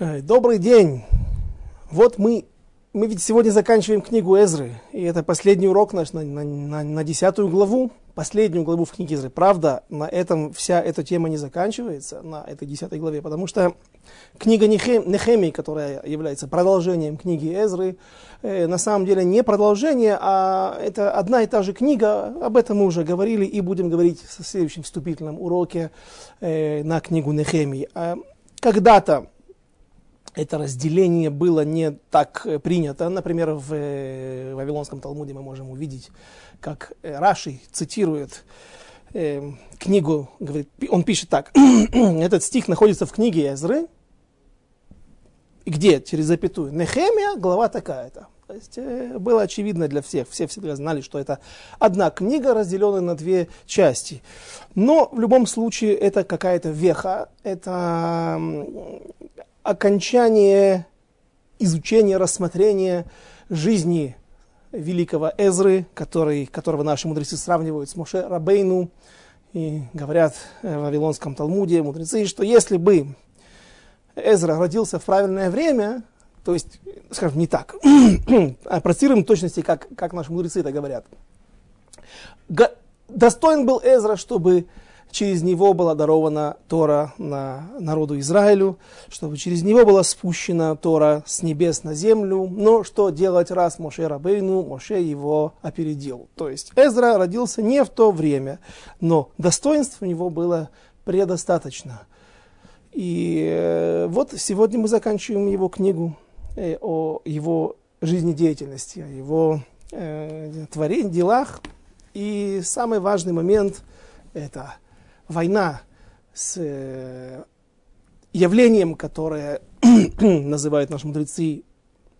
Добрый день. Вот мы, мы ведь сегодня заканчиваем книгу Эзры, и это последний урок наш на, на, на, на десятую главу, последнюю главу в книге Эзры. Правда, на этом вся эта тема не заканчивается, на этой десятой главе, потому что книга Нехемии, которая является продолжением книги Эзры, э, на самом деле не продолжение, а это одна и та же книга, об этом мы уже говорили и будем говорить в следующем вступительном уроке э, на книгу Нехемии. А когда-то это разделение было не так э, принято. Например, в э, Вавилонском Талмуде мы можем увидеть, как э, Раши цитирует э, книгу, говорит, он пишет так, этот стих находится в книге Эзры, где, через запятую, Нехемия, глава такая-то. То есть было очевидно для всех, все всегда знали, что это одна книга, разделенная на две части. Но в любом случае это какая-то веха, это окончание изучения, рассмотрения жизни великого Эзры, который, которого наши мудрецы сравнивают с Моше Рабейну, и говорят в Вавилонском Талмуде мудрецы, что если бы Эзра родился в правильное время, то есть, скажем, не так, а процитируем точности, как, как наши мудрецы это говорят, достоин был Эзра, чтобы через него была дарована Тора на народу Израилю, чтобы через него была спущена Тора с небес на землю. Но что делать, раз Моше Рабейну, Моше его опередил. То есть Эзра родился не в то время, но достоинств у него было предостаточно. И э, вот сегодня мы заканчиваем его книгу э, о его жизнедеятельности, о его э, творении, делах. И самый важный момент – это – война с э, явлением, которое называют наши мудрецы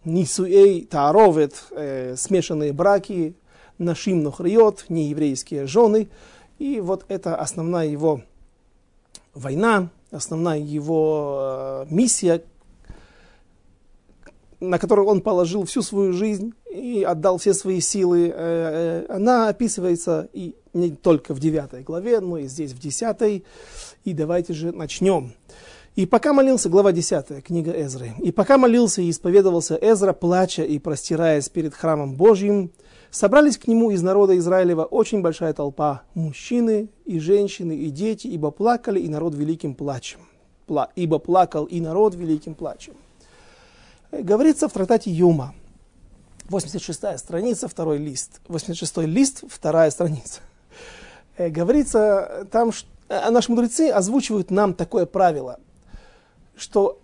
Нисуэй Тааровет, э, смешанные браки, Нашим Нохриот, нееврейские жены. И вот это основная его война, основная его э, миссия, на которую он положил всю свою жизнь и отдал все свои силы, э, э, она описывается и не только в 9 главе, но и здесь в 10. И давайте же начнем. И пока молился, глава 10, книга Эзры. И пока молился и исповедовался Эзра, плача и простираясь перед храмом Божьим, собрались к нему из народа Израилева очень большая толпа, мужчины и женщины и дети, ибо плакали и народ великим плачем. Пла, ибо плакал и народ великим плачем. Говорится в трактате Юма, 86 страница, второй лист. 86 лист, вторая страница. Э, говорится там, что, а наши мудрецы озвучивают нам такое правило, что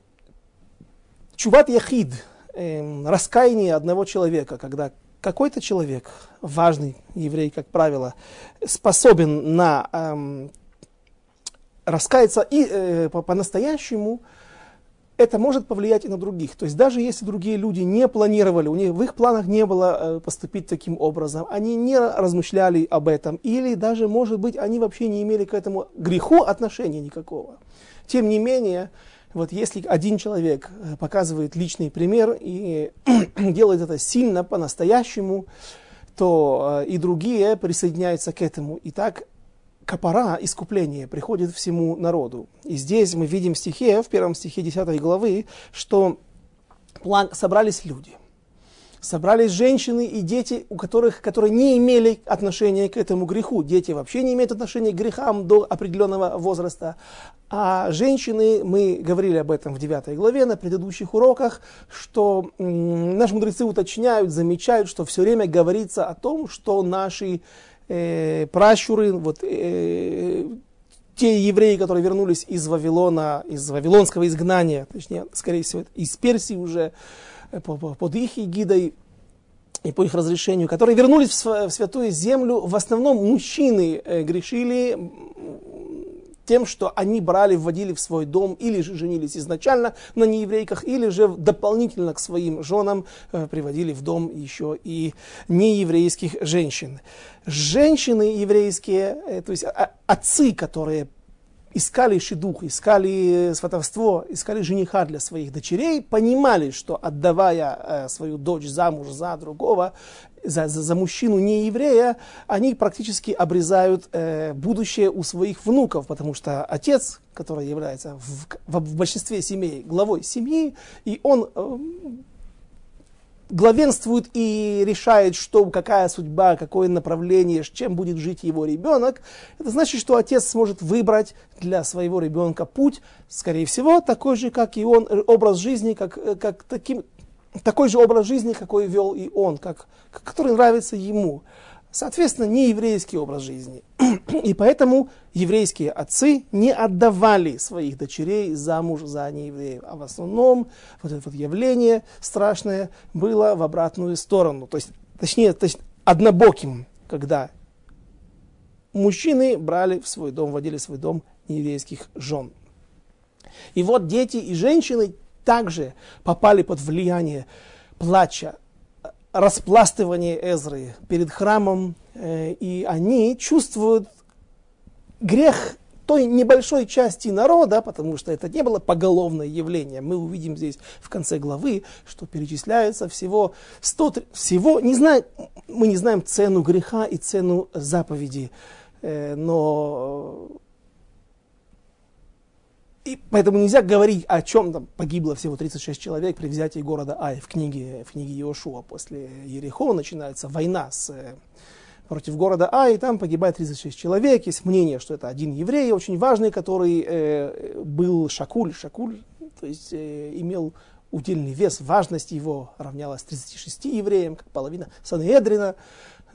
чуват яхид, э, раскаяние одного человека, когда какой-то человек, важный еврей, как правило, способен на э, раскаяться и э, по-настоящему, по это может повлиять и на других. То есть даже если другие люди не планировали, у них в их планах не было э, поступить таким образом, они не размышляли об этом, или даже, может быть, они вообще не имели к этому греху отношения никакого. Тем не менее, вот если один человек э, показывает личный пример и делает это сильно, по-настоящему, то э, и другие присоединяются к этому. И так капара, искупление, приходит всему народу. И здесь мы видим в стихе, в первом стихе 10 главы, что план, собрались люди. Собрались женщины и дети, у которых, которые не имели отношения к этому греху. Дети вообще не имеют отношения к грехам до определенного возраста. А женщины, мы говорили об этом в 9 главе на предыдущих уроках, что наши мудрецы уточняют, замечают, что все время говорится о том, что наши э, пращуры, вот, э, те евреи, которые вернулись из Вавилона, из вавилонского изгнания, точнее, скорее всего, из Персии уже, э, под их эгидой и по их разрешению, которые вернулись в святую землю, в основном мужчины э, грешили тем, что они брали, вводили в свой дом или же женились изначально на нееврейках, или же дополнительно к своим женам э, приводили в дом еще и нееврейских женщин. Женщины еврейские, э, то есть а, отцы, которые искали шедух, искали сватовство, искали жениха для своих дочерей, понимали, что отдавая э, свою дочь замуж за другого, за, за, за мужчину не еврея, они практически обрезают э, будущее у своих внуков, потому что отец, который является в, в, в большинстве семей главой семьи, и он э, главенствует и решает, что, какая судьба, какое направление, чем будет жить его ребенок, это значит, что отец сможет выбрать для своего ребенка путь, скорее всего, такой же, как и он, образ жизни, как, как таким, такой же образ жизни, какой вел и он, как, который нравится ему. Соответственно, не еврейский образ жизни. И поэтому еврейские отцы не отдавали своих дочерей замуж за неевреев. А в основном вот это вот явление страшное было в обратную сторону. То есть, точнее, то есть однобоким, когда мужчины брали в свой дом, вводили в свой дом нееврейских жен. И вот дети и женщины также попали под влияние плача, распластывания Эзры перед храмом, э, и они чувствуют грех той небольшой части народа, потому что это не было поголовное явление. Мы увидим здесь в конце главы, что перечисляется всего 100, всего, не знаю, мы не знаем цену греха и цену заповеди, э, но и поэтому нельзя говорить о чем там погибло всего 36 человек при взятии города Ай в книге, в книге Иошуа. После Ерехова начинается война с, э, против города Ай, и там погибает 36 человек. Есть мнение, что это один еврей, очень важный, который э, был Шакуль. Шакуль, то есть э, имел удельный вес, важность его равнялась 36 евреям, как половина Санедрина.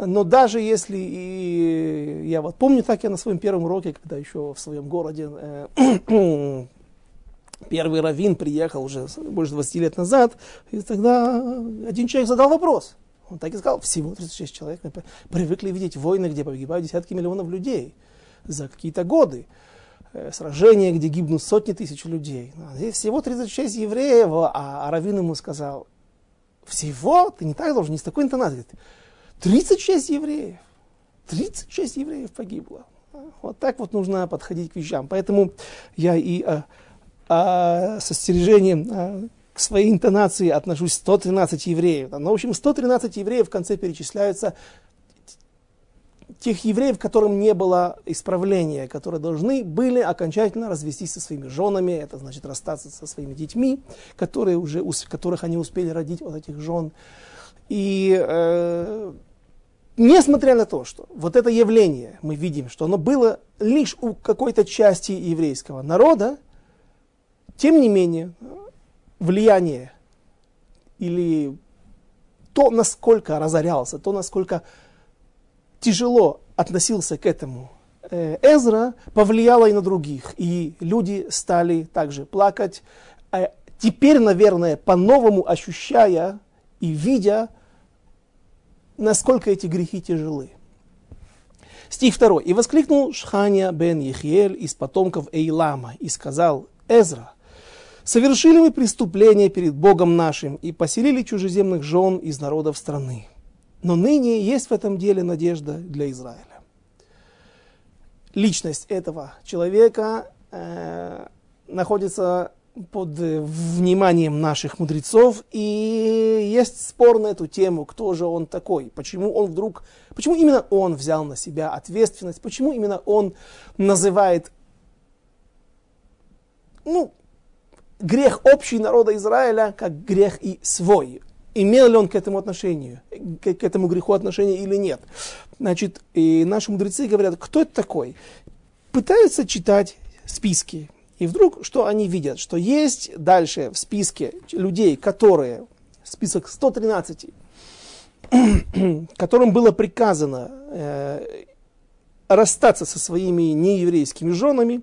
Но даже если, и я вот помню так я на своем первом уроке, когда еще в своем городе э, первый раввин приехал уже больше 20 лет назад, и тогда один человек задал вопрос. Он так и сказал, всего 36 человек. Мы привыкли видеть войны, где погибают десятки миллионов людей за какие-то годы. Э, сражения, где гибнут сотни тысяч людей. А здесь всего 36 евреев, а Равин ему сказал, всего? Ты не так должен, не с такой интонацией. 36 евреев. 36 евреев погибло. Вот так вот нужно подходить к вещам. Поэтому я и а, а, с остережением а, к своей интонации отношусь 113 евреев. Ну, в общем, 113 евреев в конце перечисляются тех евреев, которым не было исправления, которые должны были окончательно развестись со своими женами, это значит расстаться со своими детьми, которые уже, которых они успели родить от этих жен. И э, Несмотря на то, что вот это явление, мы видим, что оно было лишь у какой-то части еврейского народа, тем не менее, влияние или то, насколько разорялся, то, насколько тяжело относился к этому э, Эзра, повлияло и на других. И люди стали также плакать, а теперь, наверное, по-новому ощущая и видя, насколько эти грехи тяжелы. Стих 2. «И воскликнул Шхания бен Ехиэль из потомков Эйлама и сказал, Эзра, совершили мы преступление перед Богом нашим и поселили чужеземных жен из народов страны. Но ныне есть в этом деле надежда для Израиля». Личность этого человека э, находится под э, вниманием наших мудрецов, и есть спор на эту тему, кто же он такой, почему он вдруг, почему именно он взял на себя ответственность, почему именно он называет, ну, грех общий народа Израиля как грех и свой. Имел ли он к этому отношению, к, к этому греху отношение или нет. Значит, и наши мудрецы говорят, кто это такой? Пытаются читать списки, и вдруг, что они видят? Что есть дальше в списке людей, которые, список 113, которым было приказано э, расстаться со своими нееврейскими женами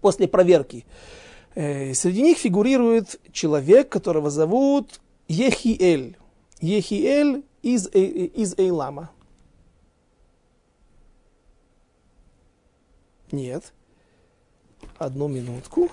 после проверки. Э, среди них фигурирует человек, которого зовут Ехиэль. Ехиэль из, э, из Эйлама. Нет. Одну минутку.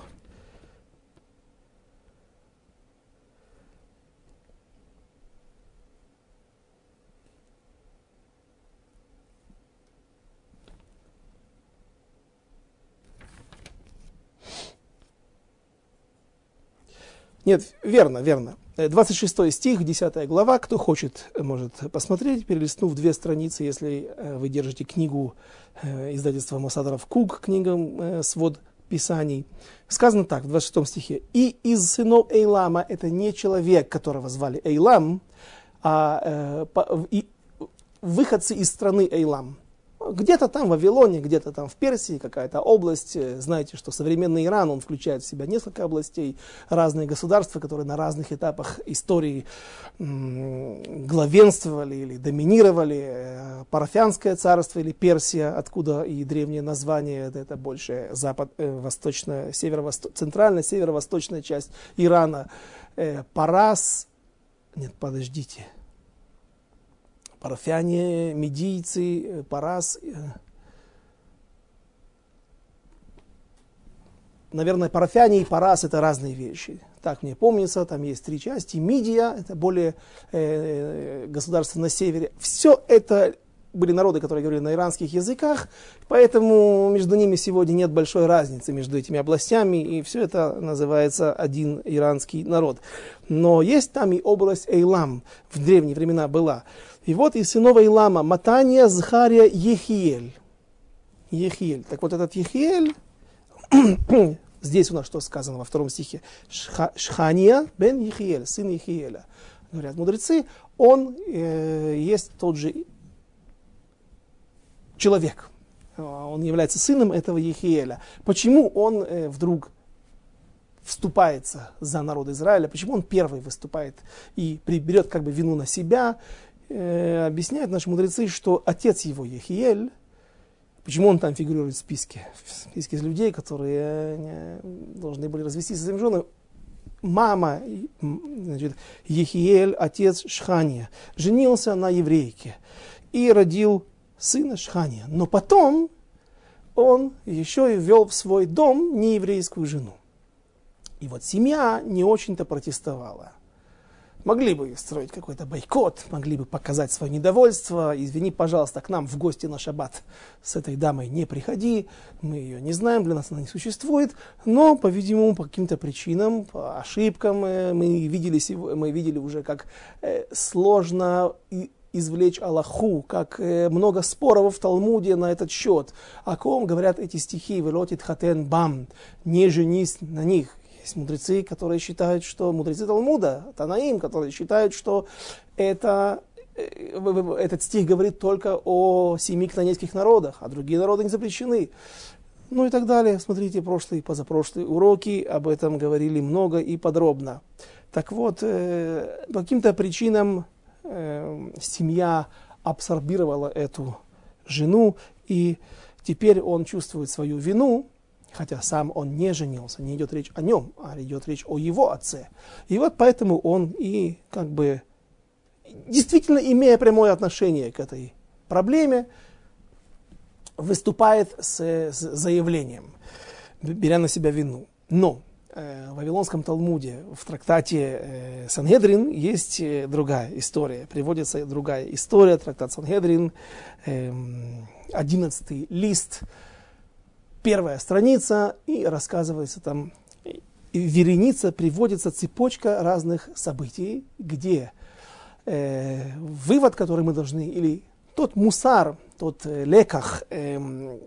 Нет, верно, верно. 26 стих, 10 глава. Кто хочет, может посмотреть, перелистнув две страницы, если вы держите книгу издательства Масадаров Кук, книга «Свод Писаний». Сказано так, в 26 стихе. «И из сынов Эйлама» — это не человек, которого звали Эйлам, а и выходцы из страны Эйлам. Где-то там в Вавилоне, где-то там в Персии какая-то область. Э, знаете, что современный Иран, он включает в себя несколько областей, разные государства, которые на разных этапах истории главенствовали или доминировали. Э, Парафианское царство или Персия, откуда и древнее название, это больше запад, э, восточная, северо-восточная, центральная, северо-восточная часть Ирана. Парас, нет, подождите, парафяне, медийцы, э, парас. Э. Наверное, парафяне и парас это разные вещи. Так мне помнится, там есть три части. Мидия, это более э, государство на севере. Все это были народы, которые говорили на иранских языках, поэтому между ними сегодня нет большой разницы между этими областями, и все это называется один иранский народ. Но есть там и область Эйлам, в древние времена была. И вот из сынов Илама Матания, Захария, Ехиель. Ехиель. Так вот этот Ехиель, здесь у нас что сказано во втором стихе? Шхания бен Ехиель, сын Ехиеля. Говорят мудрецы, он э, есть тот же человек. Он является сыном этого Ехиеля. Почему он э, вдруг вступается за народ Израиля, почему он первый выступает и приберет как бы вину на себя, э, объясняют наши мудрецы, что отец его Ехиель, почему он там фигурирует в списке, в списке людей, которые не, должны были развестись со своим женой, мама, значит, Ехиель, отец Шхания, женился на еврейке и родил сына Шхания. Но потом он еще и ввел в свой дом нееврейскую жену. И вот семья не очень-то протестовала. Могли бы строить какой-то бойкот, могли бы показать свое недовольство. Извини, пожалуйста, к нам в гости на шаббат с этой дамой не приходи. Мы ее не знаем, для нас она не существует. Но, по-видимому, по каким-то причинам, по ошибкам, э, мы видели, мы видели уже, как э, сложно извлечь Аллаху, как э, много споров в Талмуде на этот счет. О ком говорят эти стихи «Велотит хатен бам» «Не женись на них». Есть мудрецы, которые считают, что мудрецы Талмуда, Танаим, которые считают, что это, э, этот стих говорит только о семи кнанейских народах, а другие народы не запрещены. Ну и так далее. Смотрите прошлые и позапрошлые уроки, об этом говорили много и подробно. Так вот, э, по каким-то причинам э, семья абсорбировала эту жену, и теперь он чувствует свою вину, хотя сам он не женился, не идет речь о нем, а идет речь о его отце. И вот поэтому он и как бы действительно имея прямое отношение к этой проблеме, выступает с, с заявлением, беря на себя вину. Но в Вавилонском Талмуде, в трактате э, Сангедрин есть э, другая история, приводится другая история, трактат Сангедрин, э, 11 лист, первая страница, и рассказывается там, вереница, приводится цепочка разных событий, где э, вывод, который мы должны, или тот мусар, тот э, леках, э,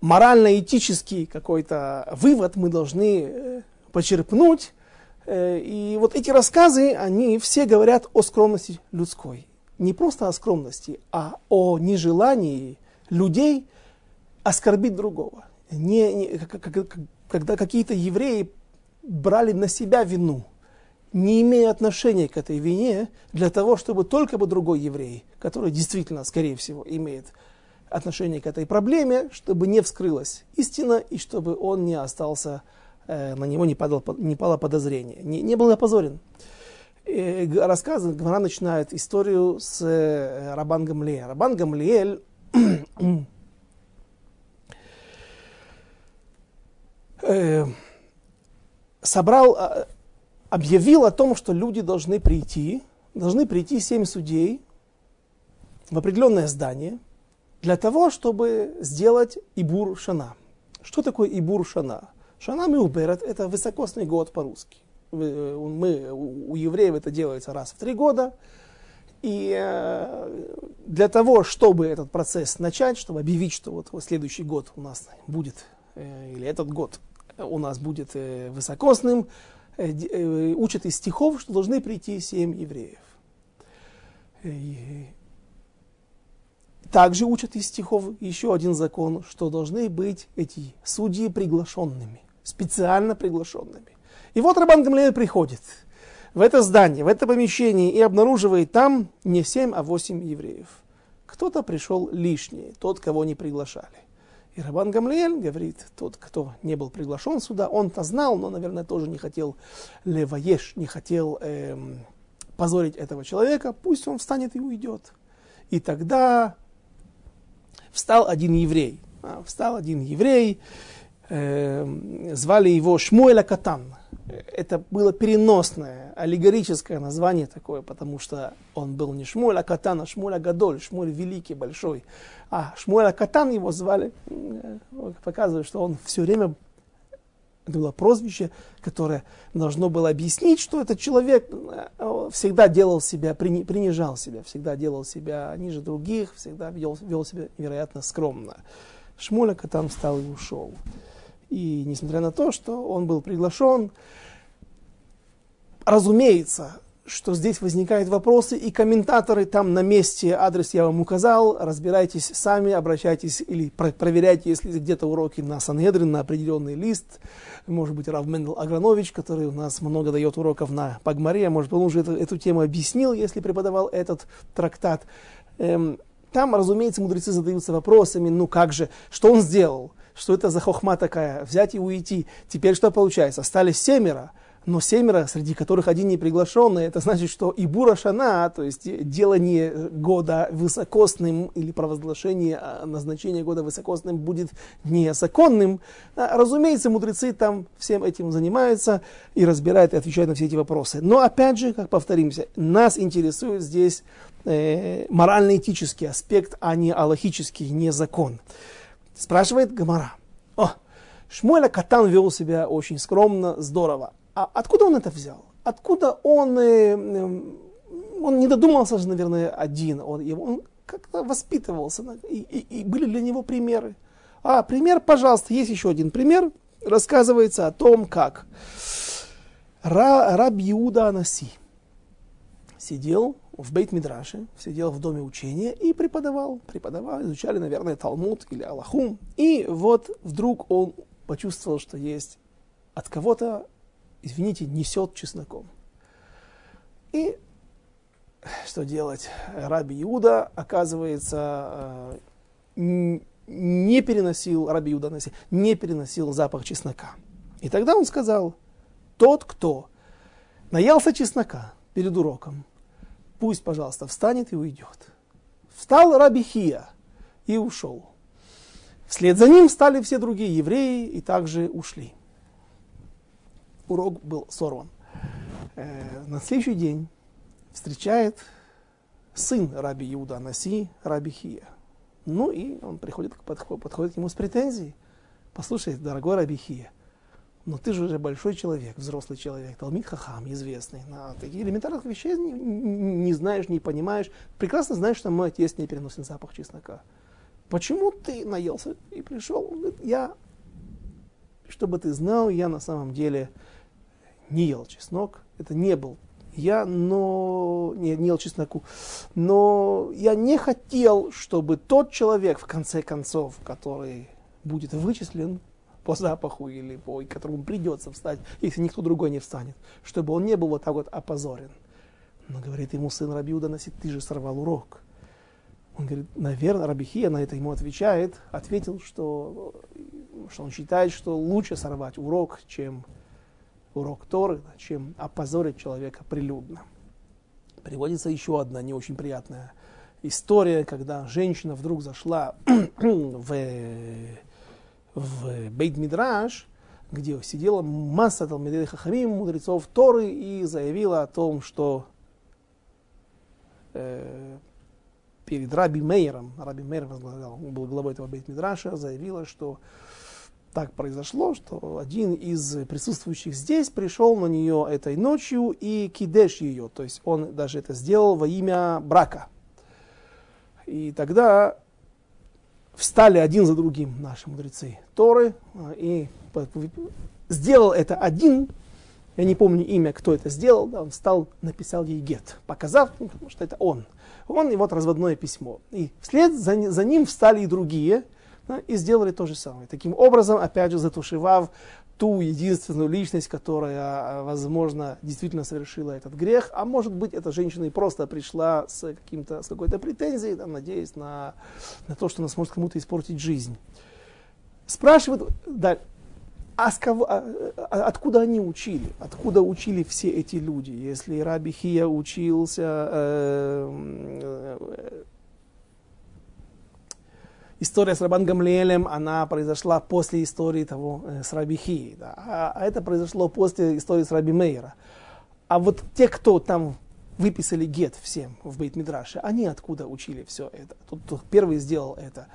морально-этический какой-то вывод мы должны э, почерпнуть. Э, и вот эти рассказы, они все говорят о скромности людской. Не просто о скромности, а о нежелании людей оскорбить другого. Не, не, когда какие-то евреи брали на себя вину, не имея отношения к этой вине, для того, чтобы только бы другой еврей, который действительно, скорее всего, имеет отношение к этой проблеме, чтобы не вскрылась истина и чтобы он не остался, э, на него не, падал, не пало подозрение, не, не был опозорен. И рассказ Гмара начинает историю с э, Рабан Гамлиэль. Рабан Гамлиэль Э, собрал, а, объявил о том, что люди должны прийти, должны прийти семь судей в определенное здание для того, чтобы сделать Ибур Шана. Что такое Ибур Шана? Шана Меуберет – это высокосный год по-русски. Мы, у евреев это делается раз в три года. И э, для того, чтобы этот процесс начать, чтобы объявить, что вот, следующий год у нас будет, э, или этот год у нас будет э, высокосным, э, э, учат из стихов, что должны прийти семь евреев. Также учат из стихов еще один закон, что должны быть эти судьи приглашенными, специально приглашенными. И вот Рабан Гамлея приходит в это здание, в это помещение и обнаруживает там не семь, а восемь евреев. Кто-то пришел лишний, тот, кого не приглашали. И Рабан Гамлиэль говорит, тот, кто не был приглашен сюда, он-то знал, но, наверное, тоже не хотел леваеш, не хотел эм, позорить этого человека, пусть он встанет и уйдет. И тогда встал один еврей. А, встал один еврей, э, звали его Шмуэля Катан. Это было переносное, аллегорическое название такое, потому что он был не Шмуэль, а Катан, а Шмуэль Гадоль, Шмуэль великий, большой. А Шмуэль Катан его звали, э, показывает, что он все время это было прозвище, которое должно было объяснить, что этот человек э, всегда делал себя, принижал себя, всегда делал себя ниже других, всегда вел, вел себя невероятно скромно. Шмуляка там встал и ушел. И несмотря на то, что он был приглашен, разумеется, что здесь возникают вопросы, и комментаторы там на месте, адрес я вам указал, разбирайтесь сами, обращайтесь или про проверяйте, если где-то уроки на Санхедрин, на определенный лист, может быть, Рав Мендел Агранович, который у нас много дает уроков на Пагмаре, может, он уже эту, эту тему объяснил, если преподавал этот трактат. Эм, там, разумеется, мудрецы задаются вопросами, ну как же, что он сделал? Что это за хохма такая? Взять и уйти. Теперь что получается? Остались семеро но семеро, среди которых один не приглашенный, это значит, что и Бура Шана, то есть делание года высокосным или провозглашение а, назначения года высокосным будет незаконным. А, разумеется, мудрецы там всем этим занимаются и разбирают и отвечают на все эти вопросы. Но опять же, как повторимся, нас интересует здесь э, морально-этический аспект, а не аллахический, не закон. Спрашивает Гамара. О, Шмуэля Катан вел себя очень скромно, здорово. А откуда он это взял? Откуда он, э, он не додумался же, наверное, один, он, он как-то воспитывался, и, и, и были для него примеры. А, пример, пожалуйста, есть еще один пример, рассказывается о том, как Ра, Раб Иуда Анаси сидел в Бейт-Мидраше, сидел в доме учения и преподавал. Преподавал, изучали, наверное, Талмуд или Аллаху. И вот вдруг он почувствовал, что есть от кого-то извините, несет чесноком. И что делать? Раби Иуда, оказывается, э, не переносил, Раби Иуда не переносил запах чеснока. И тогда он сказал, тот, кто наелся чеснока перед уроком, пусть, пожалуйста, встанет и уйдет. Встал Раби Хия и ушел. Вслед за ним стали все другие евреи и также ушли урок был сорван. Э, на следующий день встречает сын Раби Иуда Наси, Раби Хия. Ну и он приходит, подходит, подходит к нему с претензией. Послушай, дорогой Раби Хия, но ты же уже большой человек, взрослый человек, Талмит Хахам, известный. На таких элементарных вещей не, не знаешь, не понимаешь. Прекрасно знаешь, что мой отец не переносит запах чеснока. Почему ты наелся и пришел? Он говорит, я, чтобы ты знал, я на самом деле не ел чеснок, это не был я, но не, не ел чесноку, но я не хотел, чтобы тот человек, в конце концов, который будет вычислен по запаху или по которому придется встать, если никто другой не встанет, чтобы он не был вот так вот опозорен. Но говорит ему сын Рабиуда, Насит, ты же сорвал урок. Он говорит, наверное, Рабихия на это ему отвечает, ответил, что, что он считает, что лучше сорвать урок, чем урок Торы, чем опозорить человека прилюдно. Приводится еще одна не очень приятная история, когда женщина вдруг зашла в, в Бейт Мидраш, где сидела масса Талмидей Хахамим, мудрецов Торы, и заявила о том, что э, перед Раби Мейером, Раби Мейер возглавлял, был главой этого Бейт Мидраша, заявила, что так произошло, что один из присутствующих здесь пришел на нее этой ночью и кидеш ее, то есть он даже это сделал во имя брака. И тогда встали один за другим наши мудрецы Торы, а, и сделал это один, я не помню имя, кто это сделал, да, он встал, написал ей гет, показав, ну, что это он. Он и вот разводное письмо. И вслед за, за ним встали и другие, да, и сделали то же самое. Таким образом, опять же, затушевав ту единственную личность, которая, а, возможно, действительно совершила этот грех, а может быть, эта женщина и просто пришла с, каким-то, с какой-то претензией, там, надеясь на, на то, что она сможет кому-то испортить жизнь. Спрашивают, да, а, с кого, а, а, откуда они учили? Откуда учили все эти люди? Если Раби Хия учился э, э, история с Рабан Гамлиэлем, она произошла после истории того э, с Раби Хией, да, а, а это произошло после истории с Раби Мейера. А вот те, кто там выписали гет всем в Бейт Мидраше, они откуда учили все это? Тут, тут первый сделал это.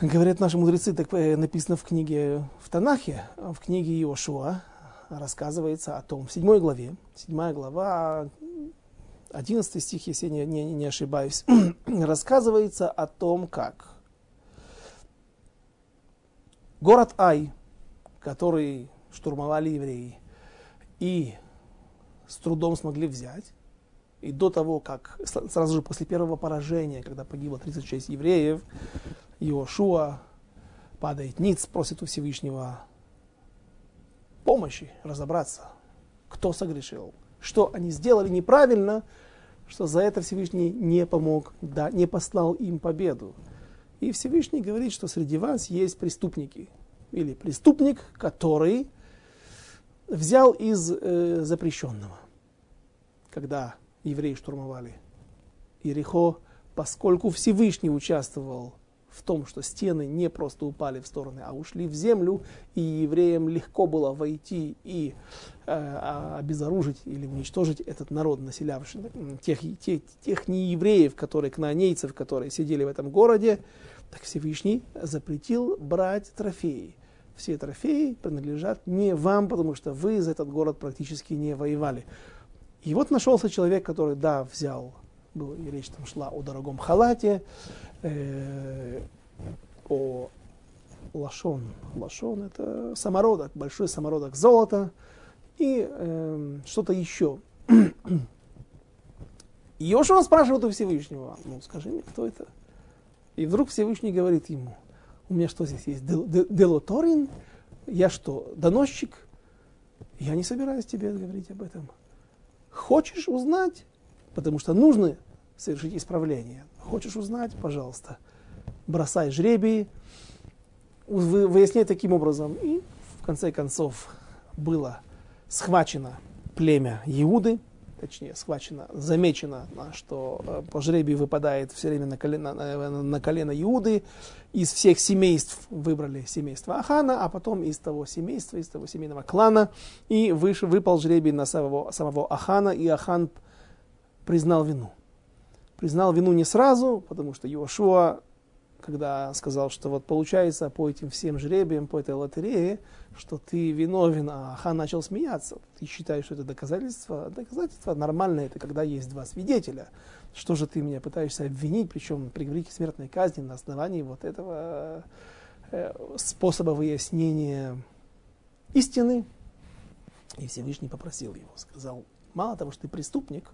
Говорят наши мудрецы, так э, написано в книге в Танахе, в книге Иошуа, рассказывается о том, в седьмой главе, седьмая глава, 11 стих, если я не, не, не ошибаюсь, рассказывается о том, как город Ай, который штурмовали евреи, и с трудом смогли взять, и до того, как, сразу же после первого поражения, когда погибло 36 евреев, Иошуа падает ниц, просит у Всевышнего помощи разобраться, кто согрешил, что они сделали неправильно, что за это Всевышний не помог, да, не послал им победу. И Всевышний говорит, что среди вас есть преступники. Или преступник, который взял из э, запрещенного. Когда евреи штурмовали Иерихо, поскольку Всевышний участвовал в том, что стены не просто упали в стороны, а ушли в землю, и евреям легко было войти и э, а, обезоружить или уничтожить этот народ, населявший тех, тех, тех неевреев, которые, кнаанейцев, которые сидели в этом городе, так Всевышний запретил брать трофеи. Все трофеи принадлежат не вам, потому что вы за этот город практически не воевали. И вот нашелся человек, который, да, взял, был, и речь там шла о дорогом халате, э, о лашон. Лашон это самородок, большой самородок золота и э, что-то еще. Йошуа спрашивает у Всевышнего, ну скажи мне, кто это? И вдруг Всевышний говорит ему, у меня что здесь есть, делоторин? Я что, доносчик? Я не собираюсь тебе говорить об этом. Хочешь узнать? Потому что нужно совершить исправление. Хочешь узнать? Пожалуйста. Бросай жребий, выясняй таким образом. И в конце концов было схвачено племя Иуды, точнее, схвачено, замечено, что э, по жребию выпадает все время на колено, на колено Иуды. Из всех семейств выбрали семейство Ахана, а потом из того семейства, из того семейного клана, и выше, выпал жребий на самого, самого Ахана, и Ахан признал вину признал вину не сразу, потому что Иошуа, когда сказал, что вот получается по этим всем жребиям, по этой лотерее, что ты виновен, а хан начал смеяться. Ты считаешь, что это доказательство? Доказательство нормальное, это когда есть два свидетеля. Что же ты меня пытаешься обвинить, причем приговорить к смертной казни на основании вот этого э, способа выяснения истины? И Всевышний попросил его, сказал, мало того, что ты преступник,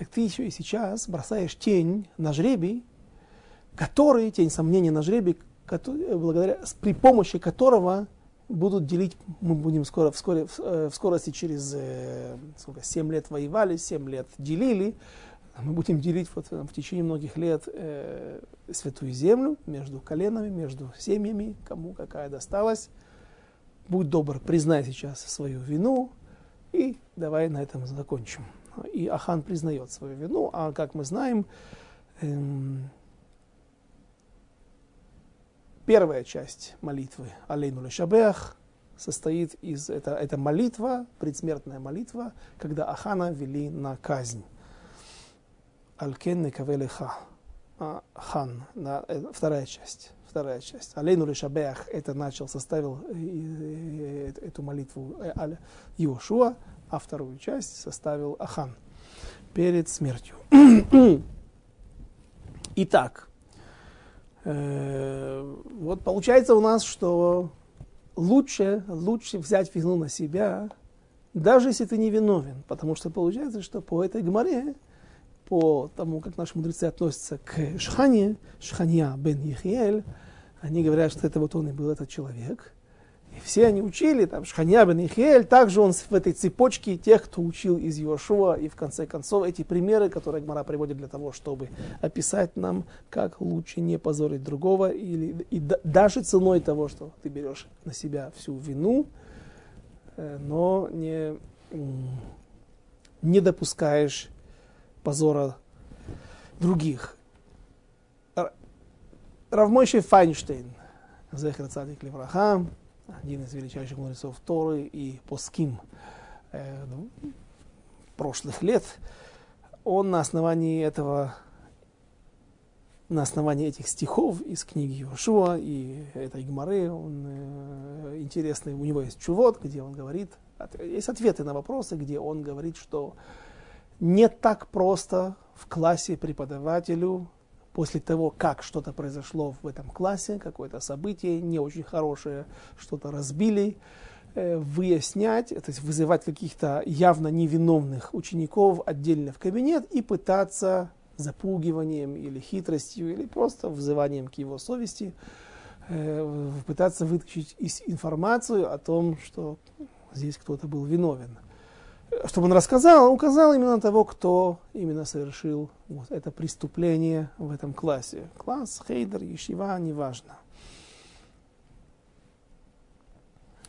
так ты еще и сейчас бросаешь тень на жребий, который, тень сомнения на жребий, который, благодаря, при помощи которого будут делить, мы будем скоро, вскоре, в, э, скорости через э, сколько, 7 лет воевали, 7 лет делили, мы будем делить вот, э, в течение многих лет э, святую землю между коленами, между семьями, кому какая досталась. Будь добр, признай сейчас свою вину и давай на этом закончим и Ахан признает свою вину, а как мы знаем, эм, первая часть молитвы Алейну Лешабех состоит из, это, это молитва, предсмертная молитва, когда Ахана вели на казнь. Алькен Некавелеха. Хан, да, э, вторая часть. вторая часть. Алейну Лешабеах это начал, составил эту молитву Иошуа, а вторую часть составил Ахан перед смертью. Итак, вот получается у нас, что лучше, лучше взять вину на себя, даже если ты не виновен. Потому что получается, что по этой гморе, по тому, как наши мудрецы относятся к Шхане, Шханья бен Ехиэль, они говорят, что это вот он и был этот человек. И все они учили, там, Шханья бен Ихиэль, также он в этой цепочке тех, кто учил из Йошуа, и в конце концов эти примеры, которые Гмара приводит для того, чтобы описать нам, как лучше не позорить другого, или, и да, даже ценой того, что ты берешь на себя всю вину, э, но не, не допускаешь позора других. Равмойший Файнштейн, Зехер Цадик Левраха, один из величайших мудрецов Торы и Поским э, ну, прошлых лет, он на основании этого, на основании этих стихов из книги Йошуа и этой Гмары, он э, интересный, у него есть чувод, где он говорит, есть ответы на вопросы, где он говорит, что не так просто в классе преподавателю после того, как что-то произошло в этом классе, какое-то событие не очень хорошее, что-то разбили, э, выяснять, то есть вызывать каких-то явно невиновных учеников отдельно в кабинет и пытаться запугиванием или хитростью, или просто взыванием к его совести, э, пытаться вытащить информацию о том, что здесь кто-то был виновен чтобы он рассказал, указал именно того, кто именно совершил вот это преступление в этом классе. Класс, хейдер, ешива, неважно.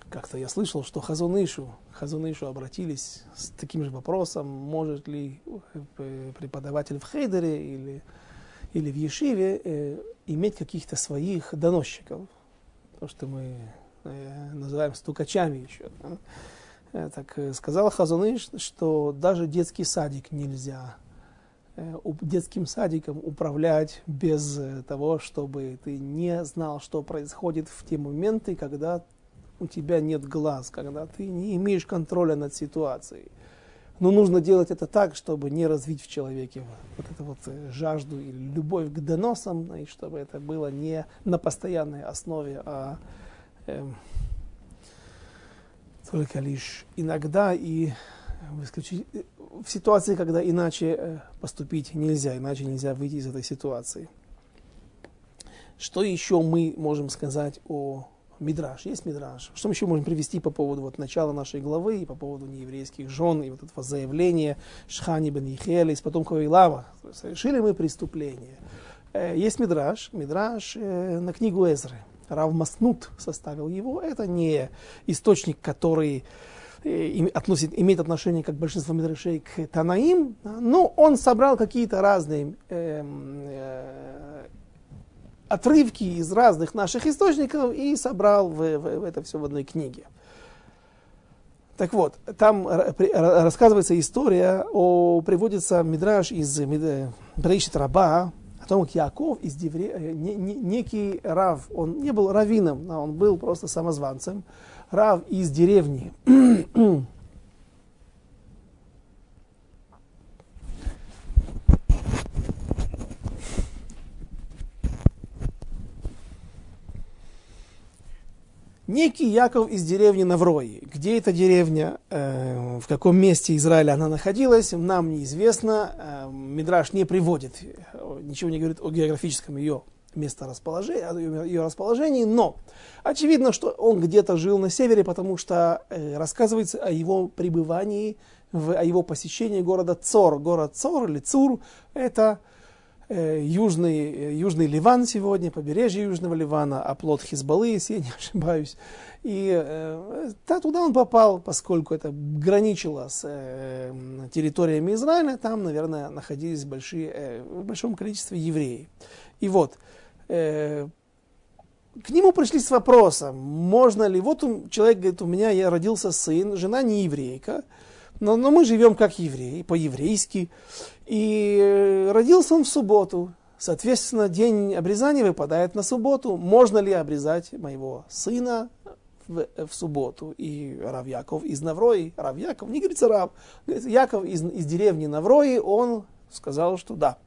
Как-то я слышал, что Хазунышу, Хазунышу обратились с таким же вопросом, может ли э, преподаватель в хейдере или, или в ешиве э, иметь каких-то своих доносчиков. То, что мы э, называем стукачами еще. Да? Э, так э, сказал Хазуныш, что даже детский садик нельзя э, детским садиком управлять без того, чтобы ты не знал, что происходит в те моменты, когда у тебя нет глаз, когда ты не имеешь контроля над ситуацией. Но нужно делать это так, чтобы не развить в человеке вот эту вот жажду или любовь к доносам, и чтобы это было не на постоянной основе, а э, только лишь иногда и в, в ситуации, когда иначе э, поступить нельзя, иначе нельзя выйти из этой ситуации. Что еще мы можем сказать о Мидраш? Есть Мидраш. Что мы еще можем привести по поводу вот, начала нашей главы и по поводу нееврейских жен и вот этого заявления Шхани бен Ихеля из потомков Илава? Совершили мы преступление. Э, есть Мидраш, Мидраш э, на книгу Эзры. Рав Маснут составил его. Это не источник, который э, относит, имеет отношение, как большинство мидрашей, к Танаим, но он собрал какие-то разные э, э, отрывки из разных наших источников и собрал в, в, в это все в одной книге. Так вот, там рассказывается история, о, приводится мидраж из Брейшит Раба, том, как Яков из Девре, э, не, не, некий Рав, он не был раввином, а он был просто самозванцем, Рав из деревни. Некий Яков из деревни Наврои. Где эта деревня, э, в каком месте Израиля она находилась, нам неизвестно. Э, Мидраш не приводит, ничего не говорит о географическом ее месторасположении, о ее расположении, но очевидно, что он где-то жил на севере, потому что э, рассказывается о его пребывании, в, о его посещении города Цор. Город Цор или Цур – это южный, э, южный Ливан сегодня, побережье Южного Ливана, оплот Хизбаллы, если я не ошибаюсь. И э, да, туда он попал, поскольку это граничило с э, территориями Израиля, там, наверное, находились большие, э, в большом количестве евреев. И вот, э, к нему пришли с вопросом, можно ли, вот человек говорит, у меня я родился сын, жена не еврейка, но, но мы живем как евреи, по-еврейски. И э, родился он в субботу. Соответственно, день обрезания выпадает на субботу. Можно ли обрезать моего сына в, в субботу? И Рав Яков из Наврои, Рав Яков, не говорится Рав, Яков из, из деревни Наврои, он сказал, что да,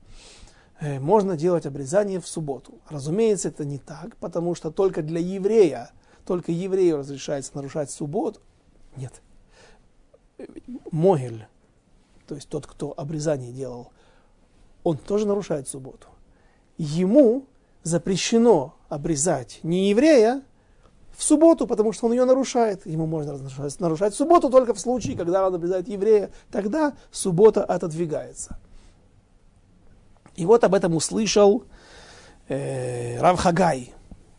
э, можно делать обрезание в субботу. Разумеется, это не так, потому что только для еврея, только еврею разрешается нарушать субботу. Нет. Могель, то есть тот, кто обрезание делал, он тоже нарушает субботу. Ему запрещено обрезать не еврея в субботу, потому что он ее нарушает. Ему можно нарушать, нарушать субботу только в случае, когда он обрезает еврея. Тогда суббота отодвигается. И вот об этом услышал э, Рав Хагай.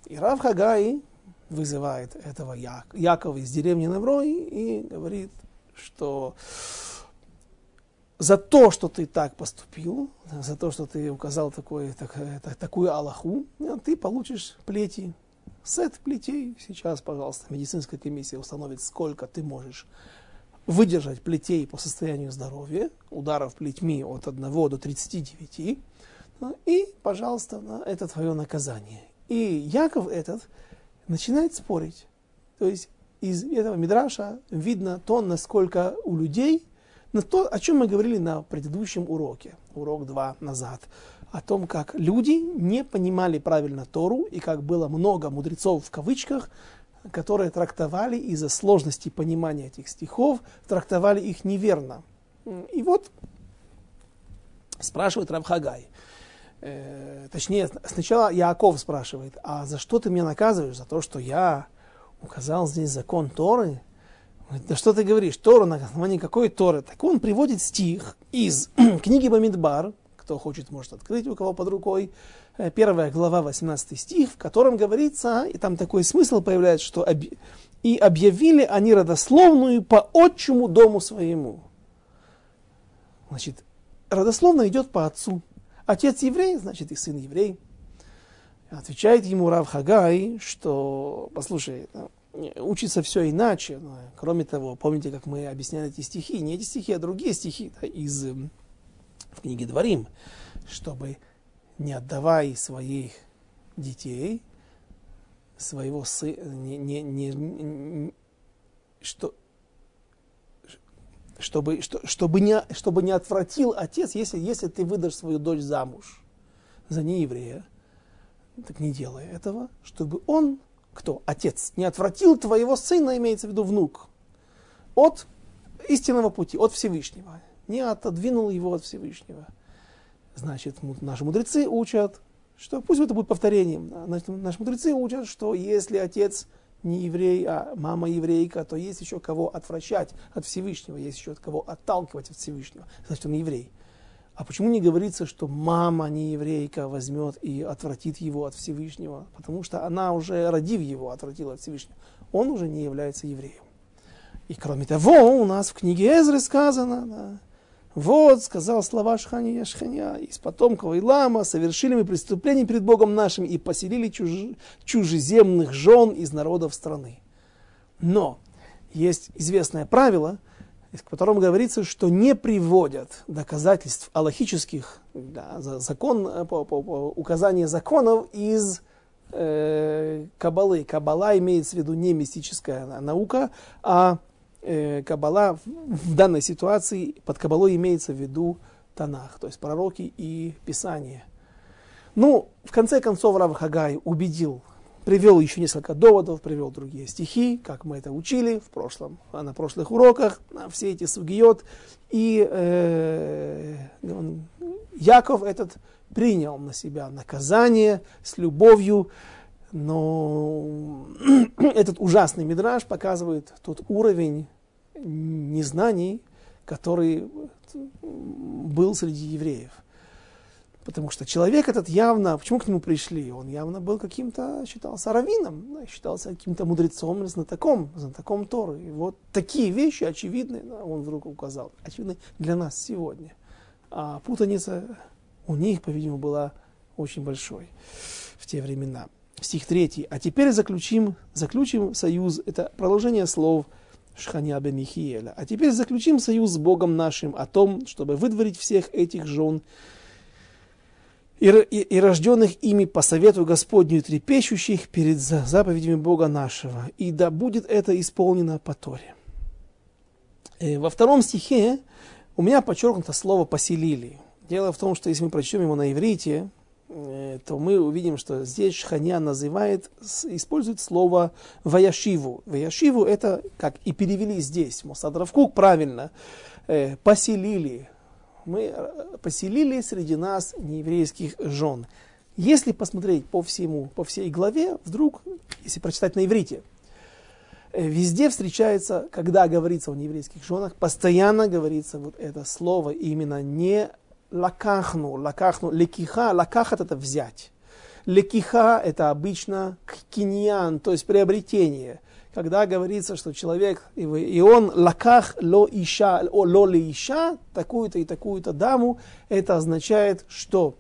И Рав Хагай вызывает этого Як, Якова из деревни Наврой и говорит, что за то, что ты так поступил, за то, что ты указал такой, так, так, такую Аллаху, ты получишь плети. Сет плетей. Сейчас, пожалуйста, медицинская комиссия установит, сколько ты можешь выдержать плетей по состоянию здоровья, ударов плетьми от 1 до 39, ну, и, пожалуйста, это твое наказание. И Яков этот начинает спорить. То есть из этого мидраша видно то, насколько у людей, на то, о чем мы говорили на предыдущем уроке, урок 2 назад, о том, как люди не понимали правильно Тору, и как было много мудрецов в кавычках, которые трактовали из-за сложности понимания этих стихов, трактовали их неверно. И вот спрашивает Равхагай, э, точнее, сначала Яаков спрашивает, а за что ты меня наказываешь? За то, что я указал здесь закон Торы? Да что ты говоришь, Тора на основании какой Торы? Так он приводит стих из книги Бамидбар, кто хочет, может открыть, у кого под рукой, э, первая глава, 18 стих, в котором говорится, и там такой смысл появляется, что «и объявили они родословную по отчему дому своему». Значит, родословно идет по отцу. Отец еврей, значит и сын еврей. Отвечает ему Рав Хагай, что, послушай, учится все иначе. Кроме того, помните, как мы объясняли эти стихи? Не эти стихи, а другие стихи да, из эм, книги Дворим, чтобы не отдавай своих детей, своего сына, не, не, не, что, чтобы, что, чтобы, не, чтобы не отвратил отец, если, если ты выдашь свою дочь замуж за нееврея, так не делай этого, чтобы он, кто? Отец, не отвратил твоего сына, имеется в виду внук, от истинного пути, от Всевышнего, не отодвинул его от Всевышнего. Значит, наши мудрецы учат, что пусть это будет повторением. Значит, наши мудрецы учат, что если отец не еврей, а мама еврейка, то есть еще кого отвращать от Всевышнего, есть еще от кого отталкивать от Всевышнего. Значит, он еврей. А почему не говорится, что мама не еврейка возьмет и отвратит его от Всевышнего? Потому что она уже, родив его, отвратила от Всевышнего. Он уже не является евреем. И кроме того, у нас в книге Эзры сказано, да, вот, сказал слова Шхани Яшханя, из потомков Илама совершили мы преступление перед Богом нашим и поселили чуж... чужеземных жен из народов страны. Но есть известное правило – в котором говорится, что не приводят доказательств аллахических, да, закон, э, по, по, по указания законов из э, Кабалы. Кабала имеется в виду не мистическая наука, а э, Кабала в данной ситуации под Кабалой имеется в виду Танах, то есть пророки и Писание. Ну, в конце концов, Рав Хагай убедил привел еще несколько доводов, привел другие стихи, как мы это учили в прошлом, на прошлых уроках, на все эти сугиот. И э, он, Яков этот принял на себя наказание с любовью, но этот ужасный мидраж показывает тот уровень незнаний, который был среди евреев. Потому что человек этот явно, почему к нему пришли? Он явно был каким-то, считался раввином, да, считался каким-то мудрецом или знатоком, знатоком Торы. И вот такие вещи очевидны, да, он вдруг указал, очевидны для нас сегодня. А путаница у них, по-видимому, была очень большой в те времена. Стих 3. А теперь заключим, заключим союз, это продолжение слов Шханя бен Михиеля. А теперь заключим союз с Богом нашим о том, чтобы выдворить всех этих жен и, и, и рожденных ими по совету Господню трепещущих перед заповедями Бога нашего, и да будет это исполнено по Торе. И э, во втором стихе у меня подчеркнуто слово «поселили». Дело в том, что если мы прочтем его на иврите, э, то мы увидим, что здесь Шханя называет, использует слово «ваяшиву». «Ваяшиву» это, как и перевели здесь, Мосадравкук правильно, э, «поселили», мы э, поселили среди нас нееврейских жен. Если посмотреть по всему, по всей главе, вдруг, если прочитать на иврите, э, везде встречается, когда говорится о нееврейских женах, постоянно говорится вот это слово именно не лакахну, лакахну, лекиха, лакахат это взять. Лекиха это обычно киньян, то есть приобретение когда говорится, что человек, и он лаках ло иша, ло ли иша, такую-то и такую-то даму, это означает, что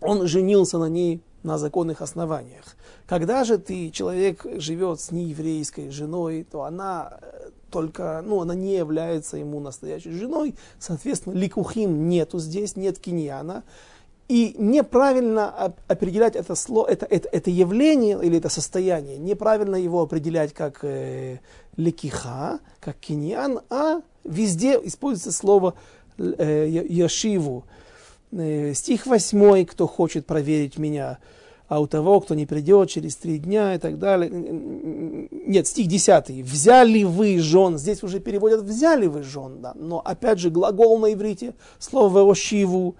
он женился на ней на законных основаниях. Когда же ты, человек живет с нееврейской женой, то она э, только, ну, она не является ему настоящей женой, соответственно, ликухим нету здесь, нет киньяна, и неправильно определять это, слово, это, это, это явление или это состояние, неправильно его определять как э, лекиха, как киньян, а везде используется слово э, яшиву. Э, стих 8, кто хочет проверить меня, а у того, кто не придет через три дня и так далее. Нет, стих 10. Взяли вы жен. Здесь уже переводят взяли вы жен, да. Но опять же глагол на иврите, слово ошиву.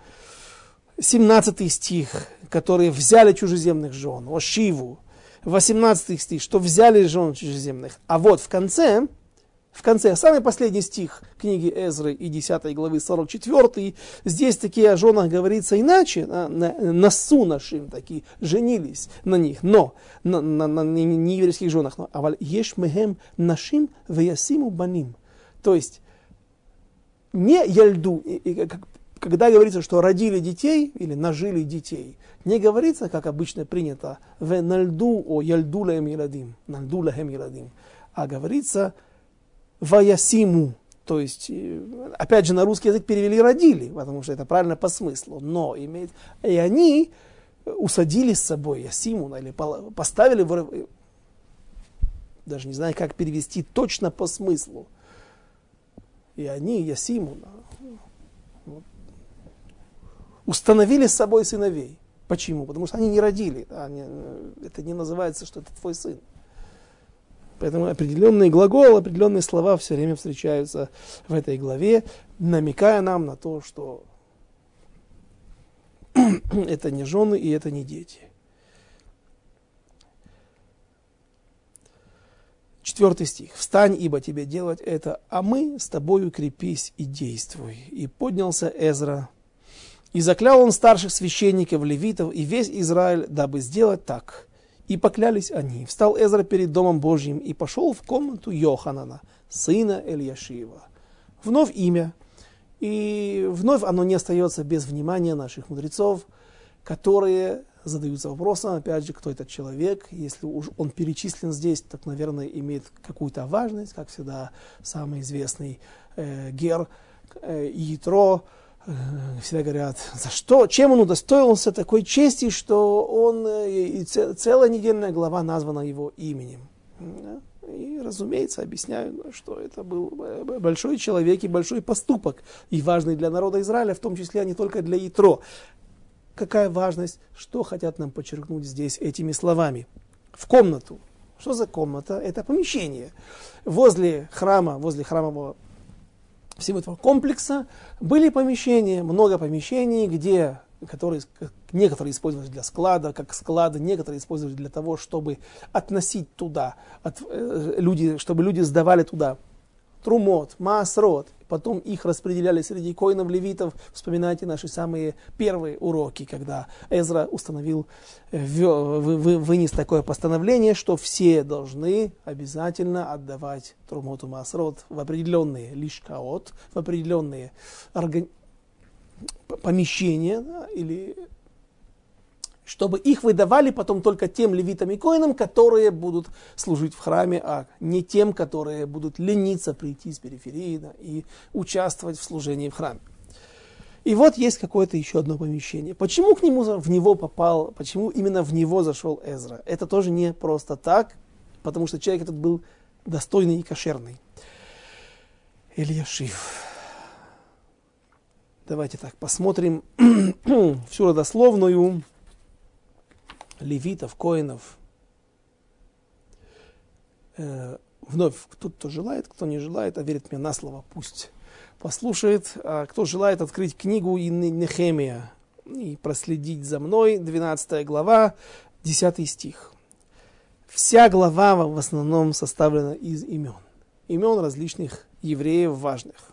17 стих, которые взяли чужеземных жен, о Шиву. 18 стих, что взяли жен чужеземных. А вот в конце, в конце, самый последний стих книги Эзры и 10 главы 44, здесь такие о женах говорится иначе, на, на, на сунашим такие, женились на них, но, на, на, на нееврейских женах, но, а еш мехем нашим ваясиму баним. То есть, не яльду, когда говорится, что родили детей или нажили детей, не говорится, как обычно принято, в нальду о яльду лахем иладим, нальду лахем иладим, а говорится ваясиму, то есть, э, опять же, на русский язык перевели родили, потому что это правильно по смыслу, но имеет, и они усадили с собой ясиму, или поставили в, даже не знаю, как перевести точно по смыслу, и они ясиму, установили с собой сыновей. Почему? Потому что они не родили. Они, э, это не называется, что это твой сын. Поэтому определенные глаголы, определенные слова все время встречаются в этой главе, намекая нам на то, что это не жены и это не дети. Четвертый стих. «Встань, ибо тебе делать это, а мы с тобою крепись и действуй». И поднялся Эзра и заклял он старших священников, левитов и весь Израиль, дабы сделать так. И поклялись они. Встал Эзра перед Домом Божьим и пошел в комнату Йоханана, сына Ильяшиева. Вновь имя. И вновь оно не остается без внимания наших мудрецов, которые задаются вопросом, опять же, кто этот человек. Если уж он перечислен здесь, так, наверное, имеет какую-то важность, как всегда, самый известный э, Гер, э, Э, всегда говорят, за что, чем он удостоился такой чести, что он, э, и целая недельная глава названа его именем. И, разумеется, объясняю, что это был э, большой человек и большой поступок, и важный для народа Израиля, в том числе не только для Итро. Какая важность, что хотят нам подчеркнуть здесь этими словами? В комнату. Что за комната? Это помещение. Возле храма, возле храмового всего этого комплекса. Были помещения, много помещений, где, которые, некоторые использовались для склада, как склады, некоторые использовались для того, чтобы относить туда, от, э, люди, чтобы люди сдавали туда трумот, маасрот, потом их распределяли среди коинов левитов. Вспоминайте наши самые первые уроки, когда Эзра установил, э, вынес такое постановление, что все должны обязательно отдавать трумоту маасрот в определенные лишкаот, в определенные органи... помещения да, или чтобы их выдавали потом только тем левитам и коинам, которые будут служить в храме, а не тем, которые будут лениться прийти с периферии да, и участвовать в служении в храме. И вот есть какое-то еще одно помещение. Почему к нему, в него попал, почему именно в него зашел Эзра? Это тоже не просто так, потому что человек этот был достойный и кошерный. Ильяшив. Давайте так посмотрим всю родословную левитов, коинов. Э, вновь, кто-то желает, кто не желает, а верит мне на слово, пусть послушает. А кто желает открыть книгу Нехемия и проследить за мной, 12 глава, 10 стих. Вся глава в основном составлена из имен. Имен различных евреев важных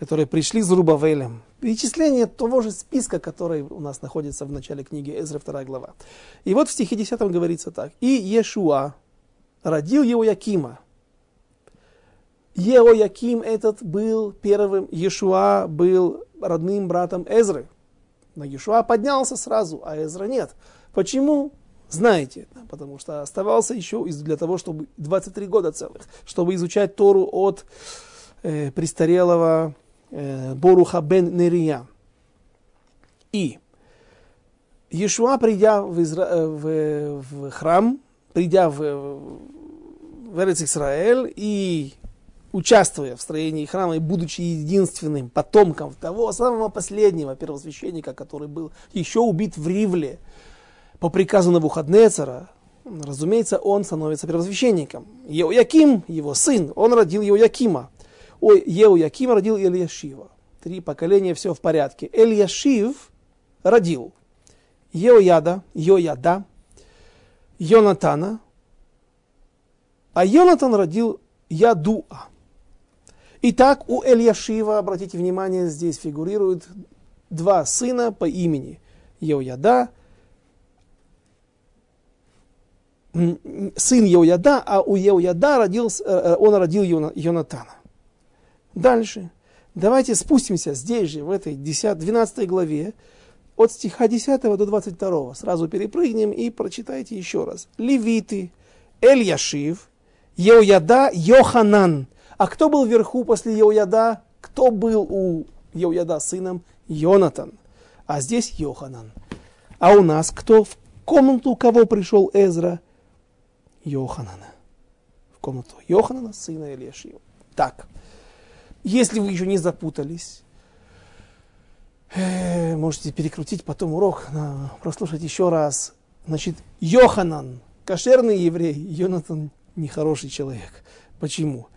которые пришли с Рубавелем. Перечисление того же списка, который у нас находится в начале книги Эзра, 2 глава. И вот в стихе 10 говорится так. «И Иешуа родил его Якима». Яким этот был первым, Иешуа был родным братом Эзры. Но Иешуа поднялся сразу, а Эзра нет. Почему? Знаете, потому что оставался еще для того, чтобы 23 года целых, чтобы изучать Тору от э, престарелого Боруха бен Нерия. И Иешуа, придя в, Изра... Э, в, в храм, придя в, в Исраэль и участвуя в строении храма и будучи единственным потомком того самого последнего первосвященника, который был еще убит в Ривле по приказу Навуходнецера, разумеется, он становится первосвященником. Яким, его сын, он родил Якима. Ой, Еу Яким родил Ильяшива. Три поколения, все в порядке. Ильяшив родил Еояда, Йояда, Йонатана, а Йонатан родил Ядуа. Итак, у Эльяшива, обратите внимание, здесь фигурируют два сына по имени Еояда, сын Еояда, а у Еояда родился, э, э, он родил Йонатана. Дальше. Давайте спустимся здесь же, в этой 10, 12 главе, от стиха 10 до 22. Сразу перепрыгнем и прочитайте еще раз. Левиты, Эль-Яшив, Еояда, Йоханан. А кто был вверху после Еояда? Кто был у Еояда сыном? Йонатан. А здесь Йоханан. А у нас кто в комнату кого пришел Эзра? Йоханана. В комнату Йоханана, сына Ильяшива. Так. Если вы еще не запутались, э, можете перекрутить потом урок, прослушать еще раз. Значит, Йоханан, кошерный еврей, Йонатан нехороший человек. Почему?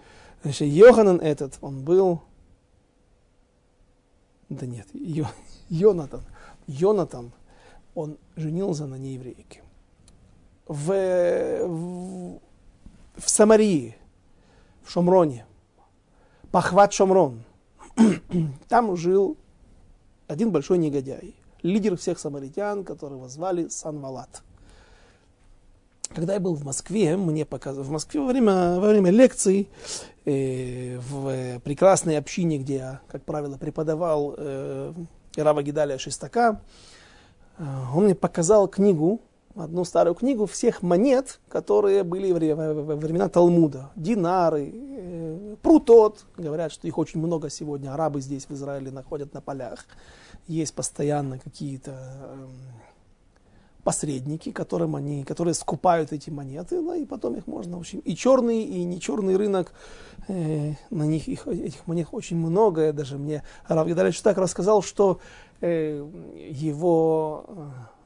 Значит, Йоханан этот, он был... Да нет, Йо, Йонатан. Йонатан, он женился на нееврейке. В, в, в Самарии, в Шомроне, Пахват Шомрон. Там жил один большой негодяй, лидер всех самаритян, которого звали Санвалат. Когда я был в Москве, мне показывали, в Москве во время, во время лекций, э, в прекрасной общине, где я, как правило, преподавал э, Ирава Гидалия Шестака, э, он мне показал книгу одну старую книгу всех монет, которые были во времена Талмуда. Динары, э, прутот. Говорят, что их очень много сегодня. Арабы здесь, в Израиле, находят на полях. Есть постоянно какие-то эм, посредники, которым они, которые скупают эти монеты, да, и потом их можно очень... И черный, и не черный рынок, э, на них их, этих монет очень много. Даже мне Рав Гедарович так рассказал, что э, его...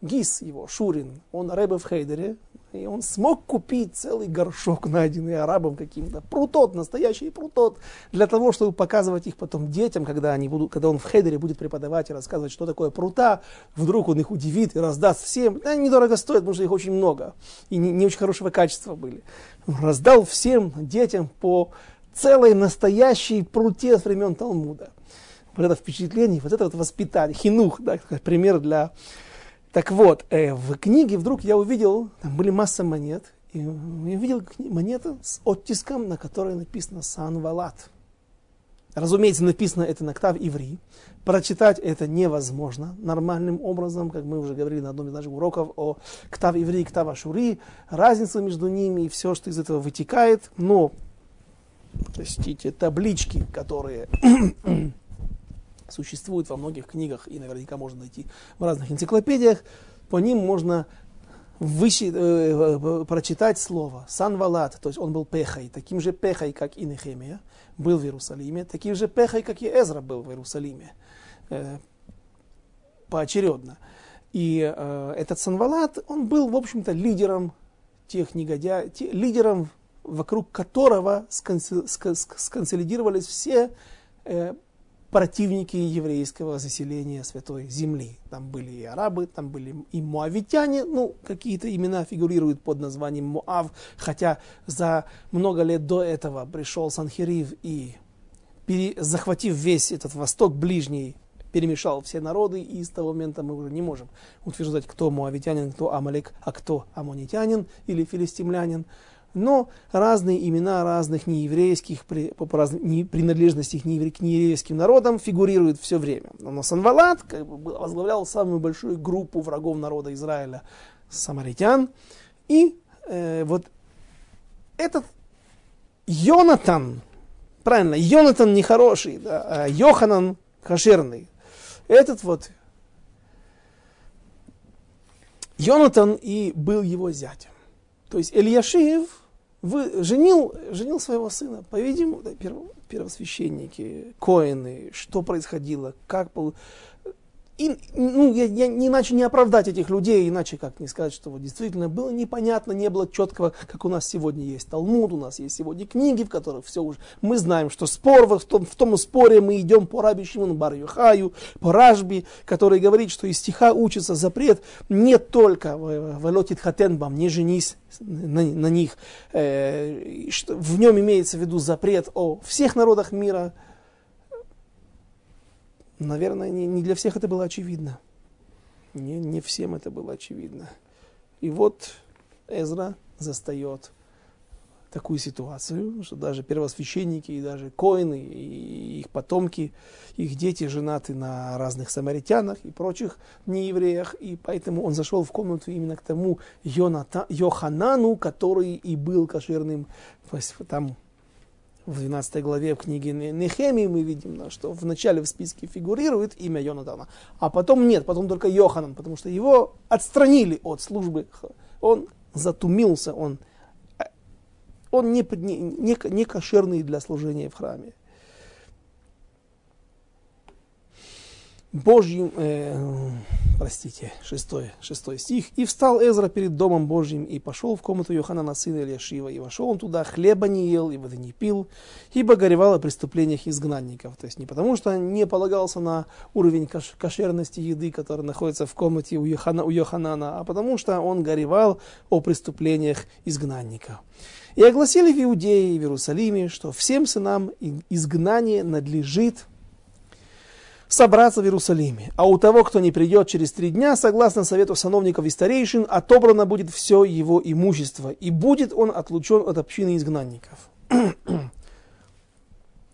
Гис его, Шурин, он рэбе в Хейдере, и он смог купить целый горшок, найденный арабом каким-то, прутот, настоящий прутот, для того, чтобы показывать их потом детям, когда, они будут, когда он в Хейдере будет преподавать и рассказывать, что такое прута, вдруг он их удивит и раздаст всем. Они недорого стоят, потому что их очень много, и не, не очень хорошего качества были. Раздал всем детям по целой настоящей пруте с времен Талмуда. Вот это впечатление, вот это вот воспитание, хинух, да, пример для так вот, э, в книге вдруг я увидел, там были масса монет, и я увидел монету с оттиском, на которой написано Санвалат. Разумеется, написано это на ктав иври. Прочитать это невозможно нормальным образом, как мы уже говорили на одном из наших уроков о ктав иври и ктав ашури, разница между ними и все, что из этого вытекает. Но, простите, таблички, которые существует во многих книгах и наверняка можно найти в разных энциклопедиях. По ним можно выщи, э, э, прочитать слово Санвалат, то есть он был пехой, таким же пехой, как и Нехемия, был в Иерусалиме, таким же пехой, как и Эзра был в Иерусалиме, э, поочередно. И э, этот Санвалат, он был, в общем-то, лидером тех негодяев, те, лидером, вокруг которого сконсолидировались все э, противники еврейского заселения Святой Земли. Там были и арабы, там были и муавитяне, ну, какие-то имена фигурируют под названием Муав, хотя за много лет до этого пришел Санхирив и, захватив весь этот восток ближний, перемешал все народы, и с того момента мы уже не можем утверждать, кто муавитянин, кто амалек, а кто амонитянин или филистимлянин но разные имена разных нееврейских, по, по разным, не, принадлежностей к, неевре, к нееврейским народам фигурируют все время. Но Санвалат как бы, возглавлял самую большую группу врагов народа Израиля, самаритян. И э, вот этот Йонатан, правильно, Йонатан нехороший, да, а Йоханан кошерный. Этот вот Йонатан и был его зятем. То есть Ильяшиев вы, женил, женил своего сына. По-видимому, да, первосвященники, коины, что происходило, как был, и, ну, я, я иначе не оправдать этих людей, иначе как не сказать, что вот действительно было непонятно, не было четкого, как у нас сегодня есть Талмуд, у нас есть сегодня книги, в которых все уже, мы знаем, что спор, в том, в том споре мы идем по Раби Шимону Бар Юхаю, по Ражби, который говорит, что из стиха учится запрет не только в Хатенбам, не женись на, на них, э, что в нем имеется в виду запрет о всех народах мира, Наверное, не, не для всех это было очевидно. Не, не всем это было очевидно. И вот Эзра застает такую ситуацию, что даже первосвященники и даже коины, и их потомки, их дети женаты на разных самаритянах и прочих неевреях, и поэтому он зашел в комнату именно к тому Йоната, Йоханану, который и был кошерным, там в 12 главе в книге Нехемии мы видим, что в начале в списке фигурирует имя Йонатана, а потом нет, потом только Йоханан, потому что его отстранили от службы. Он затумился, он, он не, не, не, не кошерный для служения в храме. Божьим, э, простите, шестой, шестой стих. «И встал Эзра перед Домом Божьим, и пошел в комнату Йоханана, сына Ильяшива, и вошел он туда, хлеба не ел, и воды не пил, ибо горевал о преступлениях изгнанников». То есть не потому, что не полагался на уровень каш кошерности еды, который находится в комнате у, Йохана, у Йоханана, а потому что он горевал о преступлениях изгнанников. И огласили в Иудее и в Иерусалиме, что всем сынам изгнание надлежит собраться в Иерусалиме. А у того, кто не придет через три дня, согласно совету сановников и старейшин, отобрано будет все его имущество, и будет он отлучен от общины изгнанников.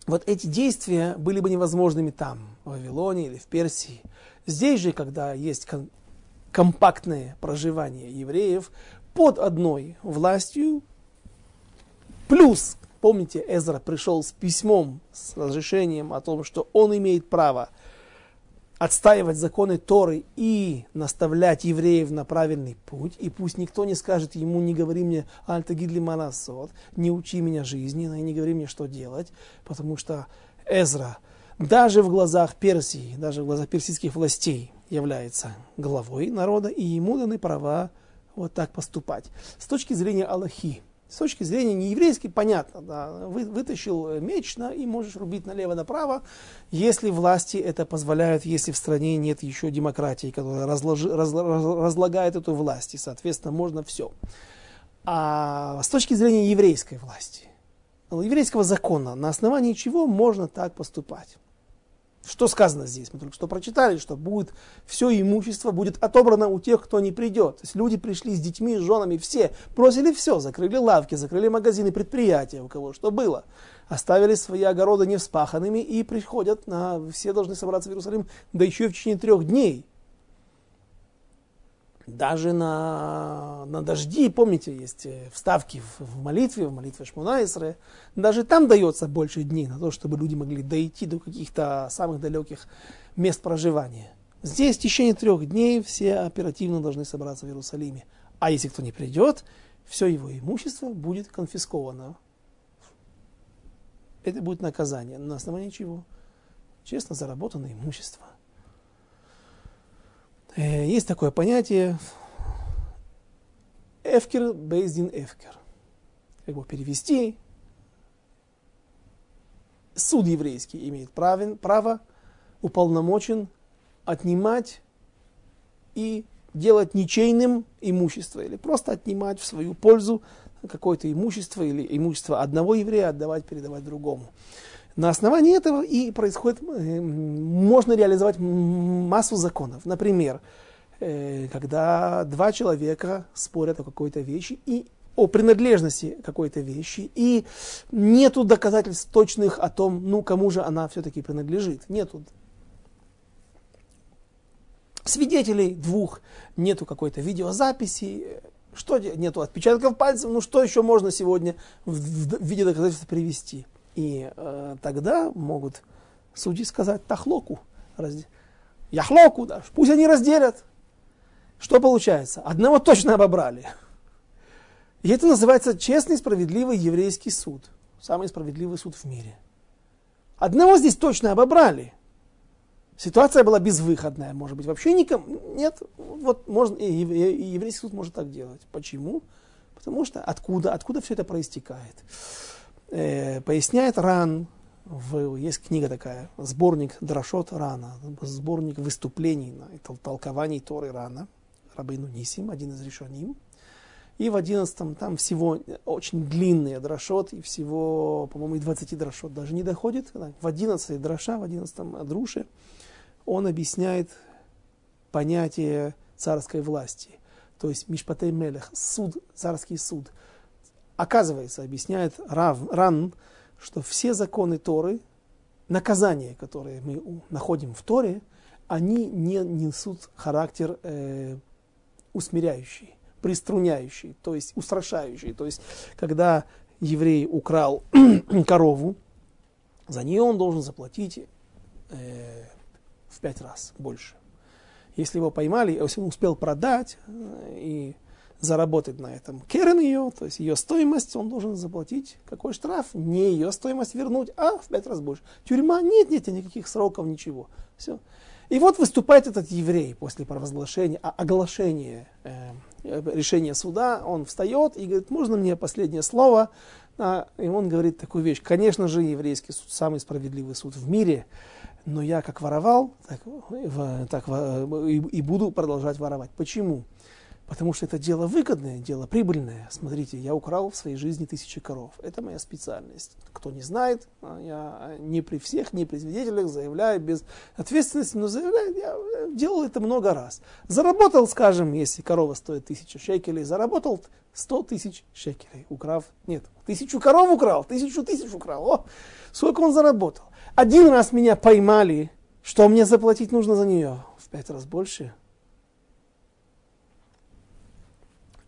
вот эти действия были бы невозможными там, в Вавилоне или в Персии. Здесь же, когда есть ком- компактное проживание евреев под одной властью, плюс, помните, Эзра пришел с письмом, с разрешением о том, что он имеет право отстаивать законы Торы и наставлять евреев на правильный путь, и пусть никто не скажет ему, не говори мне альтагидли манасот, не учи меня жизни, и не говори мне, что делать, потому что Эзра даже в глазах Персии, даже в глазах персидских властей является главой народа, и ему даны права вот так поступать. С точки зрения Аллахи, с точки зрения нееврейской, понятно, да, вы, вытащил меч да, и можешь рубить налево-направо, если власти это позволяют, если в стране нет еще демократии, которая разложи, раз, раз, разлагает эту власть, и, соответственно, можно все. А с точки зрения еврейской власти, еврейского закона, на основании чего можно так поступать? Что сказано здесь? Мы только что прочитали, что будет все имущество будет отобрано у тех, кто не придет. То есть люди пришли с детьми, с женами, все, бросили все, закрыли лавки, закрыли магазины, предприятия, у кого что было. Оставили свои огороды невспаханными и приходят на... Все должны собраться в Иерусалим, да еще и в течение трех дней. Даже на, на дожди, помните, есть э, вставки в, в молитве, в молитве Шмунаисре, даже там дается больше дней на то, чтобы люди могли дойти до каких-то самых далеких мест проживания. Здесь в течение трех дней все оперативно должны собраться в Иерусалиме. А если кто не придет, все его имущество будет конфисковано. Это будет наказание. На основании чего? Честно заработанное имущество. Э, есть такое понятие эфкер бейздин эфкер. Как бы перевести? Суд еврейский имеет право, право уполномочен отнимать и делать ничейным имущество, или просто отнимать в свою пользу какое-то имущество или имущество одного еврея отдавать, передавать другому. На основании этого и происходит, э, можно реализовать массу законов. Например, э, когда два человека спорят о какой-то вещи и о принадлежности какой-то вещи, и нету доказательств точных о том, ну, кому же она все-таки принадлежит. Нету свидетелей двух, нету какой-то видеозаписи, что нету отпечатков пальцев, ну что еще можно сегодня в, виде доказательства привести? И э, тогда могут судьи сказать тахлоку, разде... яхлоку, да, пусть они разделят. Что получается? Одного точно обобрали. И это называется честный, справедливый еврейский суд. Самый справедливый суд в мире. Одного здесь точно обобрали. Ситуация была безвыходная, может быть, вообще никому, нет, вот можно, и, еврейский суд может так делать. Почему? Потому что откуда, откуда все это проистекает? Э, поясняет Ран, в, есть книга такая, сборник Драшот Рана, сборник выступлений, толкований Торы Рана, Рабейну Нисим, один из решоним. И в одиннадцатом там всего очень длинные дрошот, и всего, по-моему, и 20 дрошот даже не доходит. В одиннадцатой дроша, в одиннадцатом друше он объясняет понятие царской власти. То есть Мишпатей Мелех, суд, царский суд. Оказывается, объясняет Рав, Ран, что все законы Торы, наказания, которые мы находим в Торе, они не несут характер э, усмиряющий, приструняющий, то есть устрашающий. То есть, когда еврей украл корову, за нее он должен заплатить э, в пять раз больше. Если его поймали, если он успел продать э, и заработать на этом керен ее, то есть ее стоимость, он должен заплатить какой штраф, не ее стоимость вернуть, а в пять раз больше. Тюрьма, нет, нет, никаких сроков, ничего. Все. И вот выступает этот еврей после провозглашения, а, оглашения э, решения суда, он встает и говорит, можно мне последнее слово? А, и он говорит такую вещь, конечно же, еврейский суд самый справедливый суд в мире, но я как воровал, так, так и, и буду продолжать воровать. Почему? Потому что это дело выгодное, дело прибыльное. Смотрите, я украл в своей жизни тысячи коров. Это моя специальность. Кто не знает, а, я не при всех, не при свидетелях заявляю без ответственности, но заявляю, я делал это много раз. Заработал, скажем, если корова стоит тысячу шекелей, заработал сто тысяч шекелей, украв, нет, тысячу коров украл, тысячу тысяч украл. О, сколько он заработал. Один раз меня поймали, что мне заплатить нужно за нее? В пять раз больше.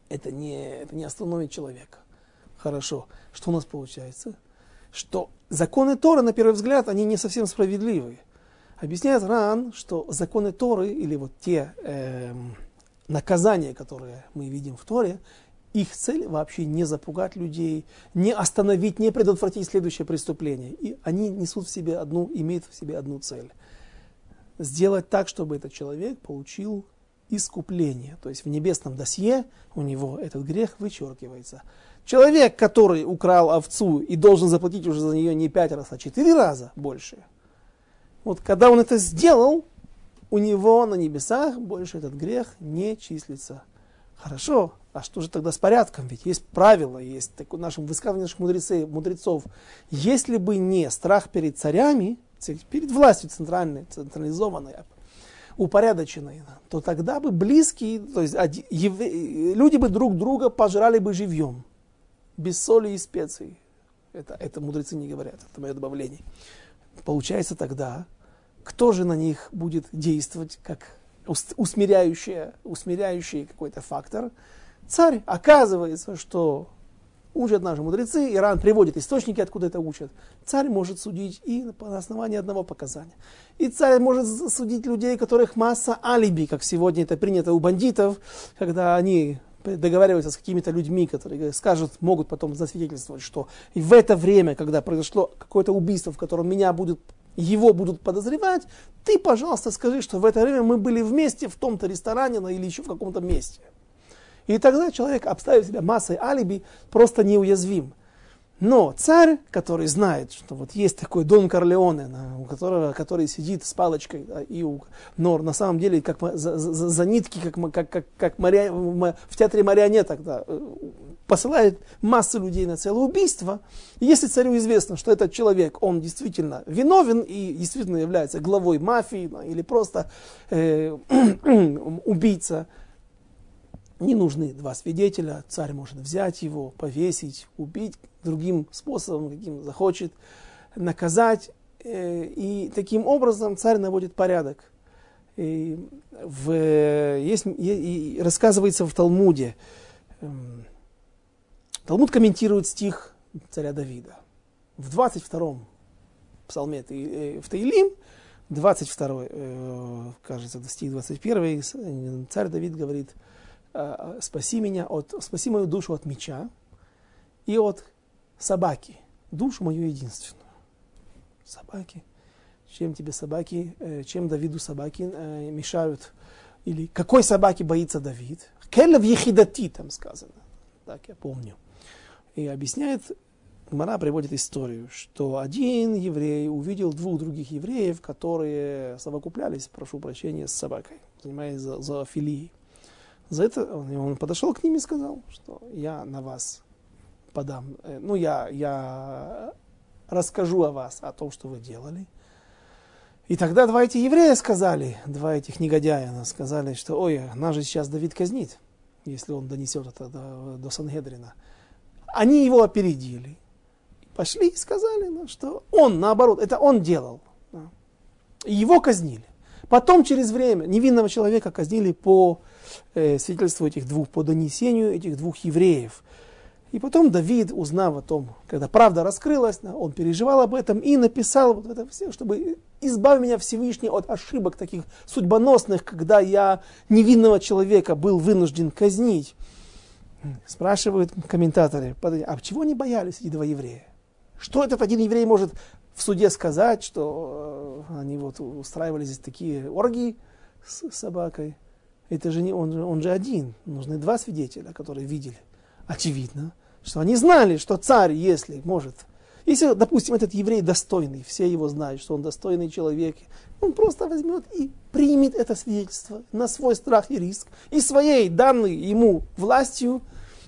Это не, это не остановит человека. Хорошо. Что у нас получается? Что законы Торы, на первый взгляд, они не совсем справедливые. Объясняет Ран, что законы Торы, или вот те э, наказания, которые мы видим в Торе, их цель вообще не запугать людей, не остановить, не предотвратить следующее преступление. И они несут в себе одну, имеют в себе одну цель. Сделать так, чтобы этот человек получил искупление. То есть в небесном досье у него этот грех вычеркивается. Человек, который украл овцу и должен заплатить уже за нее не пять раз, а четыре раза больше. Вот когда он это сделал, у него на небесах больше этот грех не числится. Хорошо, а что же тогда с порядком? Ведь есть правила, есть такое нашим высказыванием наших мудрецов, мудрецов. Если бы не страх перед царями, перед властью центральной, централизованной, упорядоченной, то тогда бы близкие, то есть люди бы друг друга пожрали бы живьем, без соли и специй. Это, это мудрецы не говорят, это мое добавление. Получается тогда, кто же на них будет действовать как усмиряющий, усмиряющий какой-то фактор. Царь, оказывается, что учат наши мудрецы, Иран приводит источники, откуда это учат. Царь может судить и на основании одного показания. И царь может судить людей, которых масса алиби, как сегодня это принято у бандитов, когда они договариваются с какими-то людьми, которые скажут, могут потом засвидетельствовать, что в это время, когда произошло какое-то убийство, в котором меня будут, его будут подозревать, ты, пожалуйста, скажи, что в это время мы были вместе в том-то ресторане ну, или еще в каком-то месте. И тогда человек, обставив себя массой алиби, просто неуязвим. Но царь, который знает, что вот есть такой Дон Корлеоне, у которого, который сидит с палочкой, да, и у, но на самом деле как за, за, за нитки, как, как, как, как мари, в театре марионеток, да, посылает массу людей на целое убийство. И если царю известно, что этот человек, он действительно виновен и действительно является главой мафии да, или просто э, убийца, не нужны два свидетеля, царь может взять его, повесить, убить другим способом, каким захочет, наказать. Э, и таким образом царь наводит порядок. И в, есть, и рассказывается в Талмуде. Эм, Талмуд комментирует стих царя Давида. В 22-м псалме э, в Таилим, 22 э, кажется, стих 21 царь Давид говорит – спаси меня от, спаси мою душу от меча и от собаки, душу мою единственную. Собаки. Чем тебе собаки, э, чем Давиду собаки э, мешают? Или какой собаки боится Давид? Келев ехидати, там сказано. Так я помню. И объясняет, Гмара приводит историю, что один еврей увидел двух других евреев, которые совокуплялись, прошу прощения, с собакой, занимаясь зоофилией. За это он подошел к ним и сказал, что я на вас подам, э, ну я, я расскажу о вас, о том, что вы делали. И тогда два эти еврея сказали, два этих негодяя сказали, что ой, нас же сейчас Давид казнит, если он донесет это до, до Сангедрина. Они его опередили. Пошли и сказали, ну, что он, наоборот, это он делал. Его казнили. Потом через время невинного человека казнили по э, свидетельству этих двух, по донесению этих двух евреев. И потом Давид, узнав о том, когда правда раскрылась, он переживал об этом и написал вот это все, чтобы избавить меня Всевышний от ошибок таких судьбоносных, когда я невинного человека был вынужден казнить. Спрашивают комментаторы, а чего они боялись эти два еврея? Что этот один еврей может в суде сказать, что э, они вот устраивали здесь такие оргии с собакой? Это же не он, он же один. Нужны два свидетеля, которые видели. Очевидно, что они знали, что царь, если может, если, допустим, этот еврей достойный, все его знают, что он достойный человек, он просто возьмет и примет это свидетельство на свой страх и риск, и своей данной ему властью,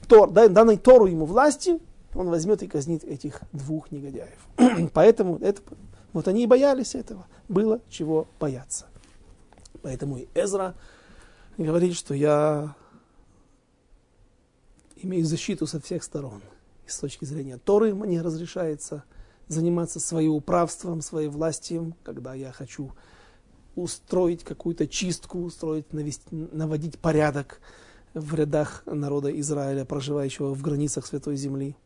тор, данной Тору ему властью, он возьмет и казнит этих двух негодяев. Поэтому это, вот они и боялись этого. Было чего бояться. Поэтому и Эзра говорит, что я имею защиту со всех сторон. И с точки зрения Торы мне разрешается заниматься своим управством, своей властью, когда я хочу устроить какую-то чистку, устроить, навести, наводить порядок в рядах народа Израиля, проживающего в границах Святой Земли.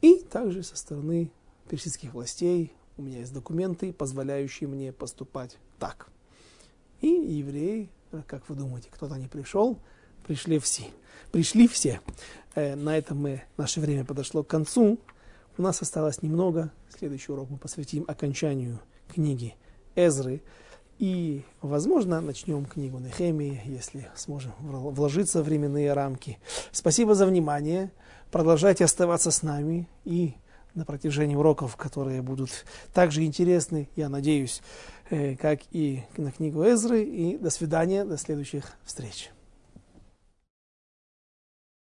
И также со стороны персидских властей у меня есть документы, позволяющие мне поступать так. И евреи как вы думаете, кто-то не пришел? Пришли все. Пришли все. Э, на этом мы, наше время подошло к концу. У нас осталось немного. Следующий урок мы посвятим окончанию книги Эзры. И, возможно, начнем книгу Нехемии, если сможем вложиться в временные рамки. Спасибо за внимание. Продолжайте оставаться с нами и на протяжении уроков, которые будут также интересны, я надеюсь, как и на книгу Эзры. И до свидания, до следующих встреч.